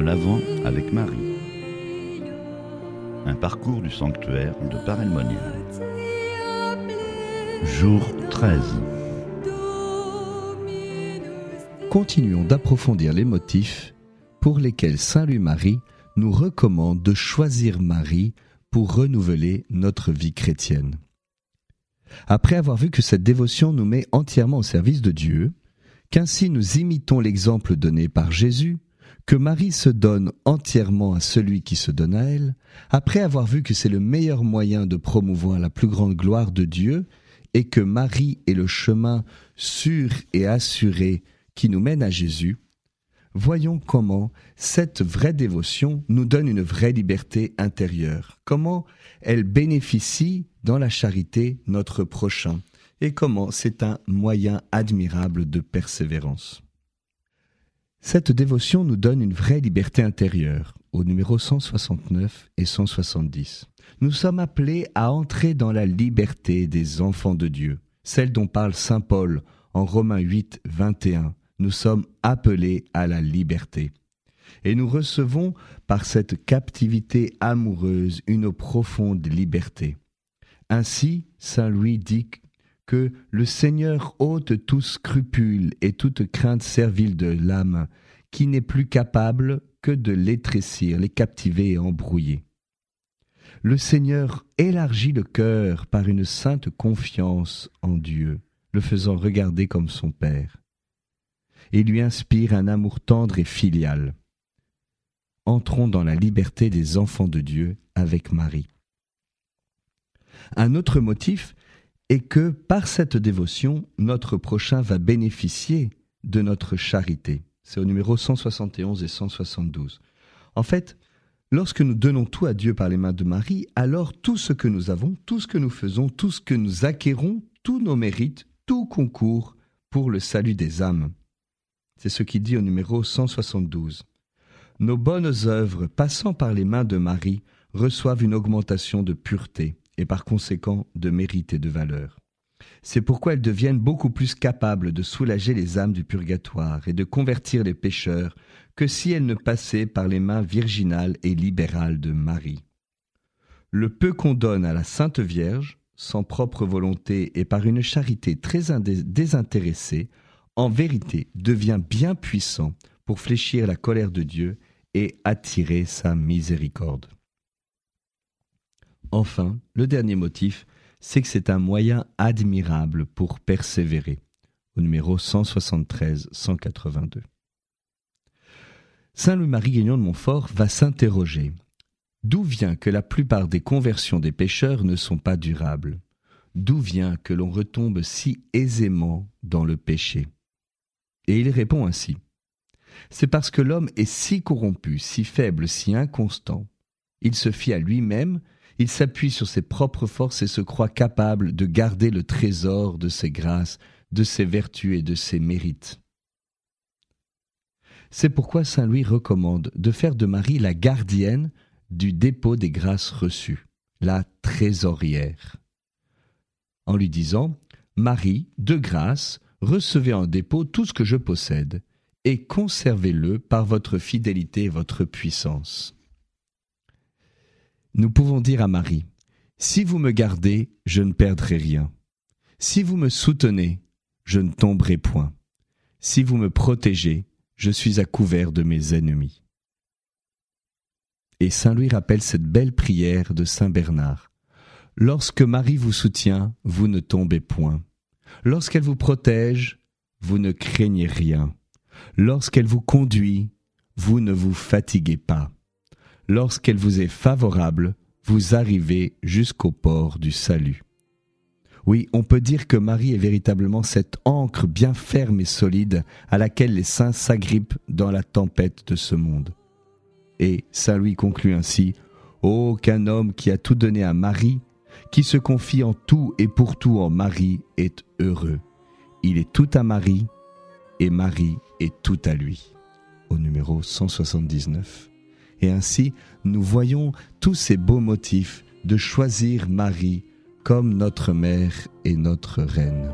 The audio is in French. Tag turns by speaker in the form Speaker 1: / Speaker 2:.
Speaker 1: L'Avent avec Marie. Un parcours du sanctuaire de Paray-le-Monial. Jour 13.
Speaker 2: Continuons d'approfondir les motifs pour lesquels Saint Louis-Marie nous recommande de choisir Marie pour renouveler notre vie chrétienne. Après avoir vu que cette dévotion nous met entièrement au service de Dieu, qu'ainsi nous imitons l'exemple donné par Jésus, que Marie se donne entièrement à celui qui se donne à elle, après avoir vu que c'est le meilleur moyen de promouvoir la plus grande gloire de Dieu, et que Marie est le chemin sûr et assuré qui nous mène à Jésus, voyons comment cette vraie dévotion nous donne une vraie liberté intérieure, comment elle bénéficie dans la charité notre prochain, et comment c'est un moyen admirable de persévérance. Cette dévotion nous donne une vraie liberté intérieure, au numéro 169 et 170. Nous sommes appelés à entrer dans la liberté des enfants de Dieu, celle dont parle Saint Paul en Romains 8, 21. Nous sommes appelés à la liberté. Et nous recevons par cette captivité amoureuse une profonde liberté. Ainsi, Saint Louis dit que le Seigneur ôte tout scrupule et toute crainte servile de l'âme, qui n'est plus capable que de l'étrécir, les captiver et embrouiller. Le Seigneur élargit le cœur par une sainte confiance en Dieu, le faisant regarder comme son Père, et lui inspire un amour tendre et filial. Entrons dans la liberté des enfants de Dieu avec Marie. Un autre motif et que par cette dévotion, notre prochain va bénéficier de notre charité. C'est au numéro 171 et 172. En fait, lorsque nous donnons tout à Dieu par les mains de Marie, alors tout ce que nous avons, tout ce que nous faisons, tout ce que nous acquérons, tous nos mérites, tout concourt pour le salut des âmes. C'est ce qui dit au numéro 172. Nos bonnes œuvres passant par les mains de Marie reçoivent une augmentation de pureté et par conséquent de mérite et de valeur. C'est pourquoi elles deviennent beaucoup plus capables de soulager les âmes du purgatoire et de convertir les pécheurs que si elles ne passaient par les mains virginales et libérales de Marie. Le peu qu'on donne à la Sainte Vierge, sans propre volonté et par une charité très désintéressée, en vérité devient bien puissant pour fléchir la colère de Dieu et attirer sa miséricorde. Enfin, le dernier motif, c'est que c'est un moyen admirable pour persévérer, au numéro 173-182. Saint Louis-Marie Guignon de Montfort va s'interroger. D'où vient que la plupart des conversions des pécheurs ne sont pas durables? D'où vient que l'on retombe si aisément dans le péché? Et il répond ainsi. C'est parce que l'homme est si corrompu, si faible, si inconstant. Il se fie à lui-même il s'appuie sur ses propres forces et se croit capable de garder le trésor de ses grâces, de ses vertus et de ses mérites. C'est pourquoi Saint Louis recommande de faire de Marie la gardienne du dépôt des grâces reçues, la trésorière, en lui disant Marie, de grâce, recevez en dépôt tout ce que je possède, et conservez-le par votre fidélité et votre puissance nous pouvons dire à Marie, Si vous me gardez, je ne perdrai rien. Si vous me soutenez, je ne tomberai point. Si vous me protégez, je suis à couvert de mes ennemis. Et Saint Louis rappelle cette belle prière de Saint Bernard. Lorsque Marie vous soutient, vous ne tombez point. Lorsqu'elle vous protège, vous ne craignez rien. Lorsqu'elle vous conduit, vous ne vous fatiguez pas lorsqu'elle vous est favorable, vous arrivez jusqu'au port du salut. Oui, on peut dire que Marie est véritablement cette ancre bien ferme et solide à laquelle les saints s'agrippent dans la tempête de ce monde. Et Saint Louis conclut ainsi, Aucun homme qui a tout donné à Marie, qui se confie en tout et pour tout en Marie, est heureux. Il est tout à Marie, et Marie est tout à lui. Au numéro 179. Et ainsi, nous voyons tous ces beaux motifs de choisir Marie comme notre mère et notre reine.